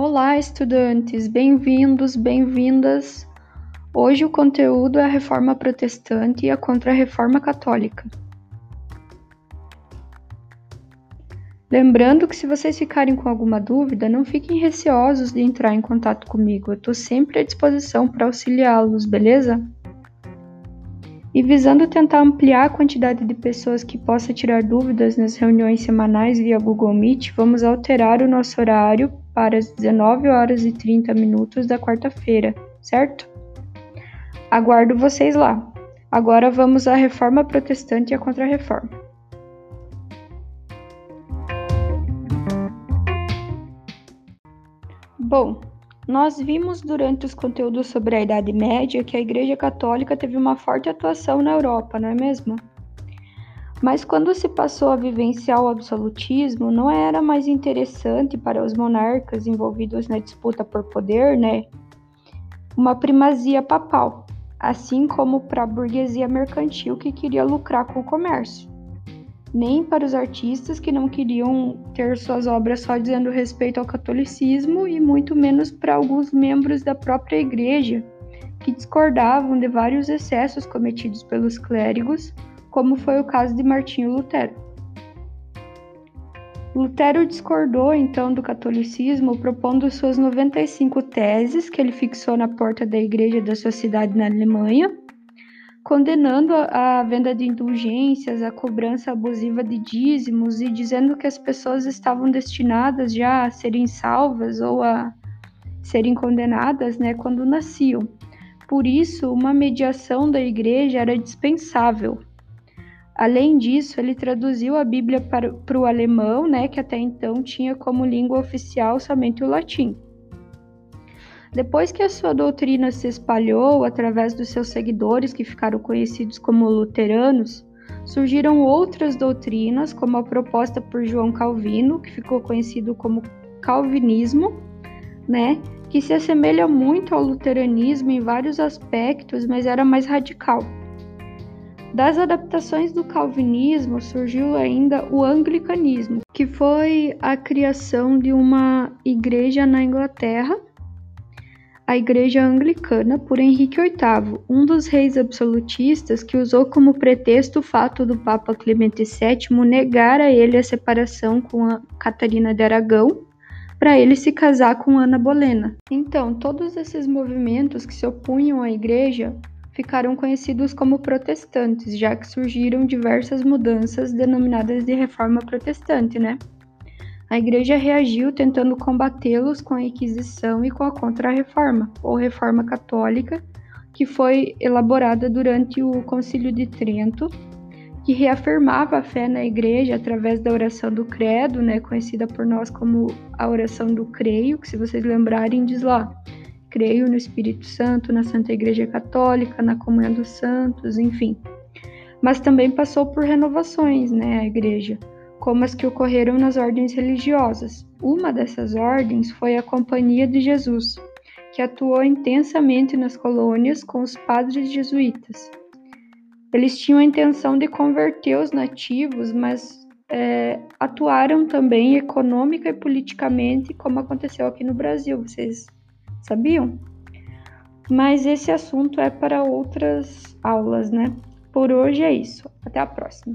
Olá, estudantes! Bem-vindos, bem-vindas! Hoje o conteúdo é a reforma protestante e a contra-reforma católica. Lembrando que se vocês ficarem com alguma dúvida, não fiquem receosos de entrar em contato comigo. Eu estou sempre à disposição para auxiliá-los, beleza? E visando tentar ampliar a quantidade de pessoas que possa tirar dúvidas nas reuniões semanais via Google Meet, vamos alterar o nosso horário para as 19 horas e 30 minutos da quarta-feira, certo? Aguardo vocês lá. Agora vamos à reforma protestante e à contra-reforma. Bom, nós vimos durante os conteúdos sobre a Idade Média que a Igreja Católica teve uma forte atuação na Europa, não é mesmo? Mas quando se passou a vivenciar o absolutismo, não era mais interessante para os monarcas envolvidos na disputa por poder, né? Uma primazia papal, assim como para a burguesia mercantil que queria lucrar com o comércio. Nem para os artistas que não queriam ter suas obras só dizendo respeito ao catolicismo, e muito menos para alguns membros da própria igreja que discordavam de vários excessos cometidos pelos clérigos como foi o caso de Martinho Lutero. Lutero discordou então do catolicismo, propondo suas 95 teses que ele fixou na porta da igreja da sua cidade na Alemanha, condenando a venda de indulgências, a cobrança abusiva de dízimos e dizendo que as pessoas estavam destinadas já a serem salvas ou a serem condenadas, né, quando nasciam. Por isso, uma mediação da igreja era dispensável. Além disso, ele traduziu a Bíblia para, para o alemão, né, que até então tinha como língua oficial somente o latim. Depois que a sua doutrina se espalhou através dos seus seguidores, que ficaram conhecidos como luteranos, surgiram outras doutrinas, como a proposta por João Calvino, que ficou conhecido como calvinismo, né, que se assemelha muito ao luteranismo em vários aspectos, mas era mais radical. Das adaptações do calvinismo surgiu ainda o anglicanismo, que foi a criação de uma igreja na Inglaterra, a Igreja Anglicana, por Henrique VIII, um dos reis absolutistas que usou como pretexto o fato do Papa Clemente VII negar a ele a separação com a Catarina de Aragão para ele se casar com Ana Bolena. Então, todos esses movimentos que se opunham à igreja ficaram conhecidos como protestantes, já que surgiram diversas mudanças denominadas de reforma protestante, né? A igreja reagiu tentando combatê-los com a Inquisição e com a Contra-Reforma, ou Reforma Católica, que foi elaborada durante o Concílio de Trento, que reafirmava a fé na igreja através da oração do credo, né, conhecida por nós como a oração do creio, que se vocês lembrarem diz lá: Creio no Espírito Santo, na Santa Igreja Católica, na comunhão dos santos, enfim. Mas também passou por renovações, né, a igreja, como as que ocorreram nas ordens religiosas. Uma dessas ordens foi a Companhia de Jesus, que atuou intensamente nas colônias com os padres jesuítas. Eles tinham a intenção de converter os nativos, mas é, atuaram também econômica e politicamente, como aconteceu aqui no Brasil. Vocês sabiam? Mas esse assunto é para outras aulas, né? Por hoje é isso. Até a próxima.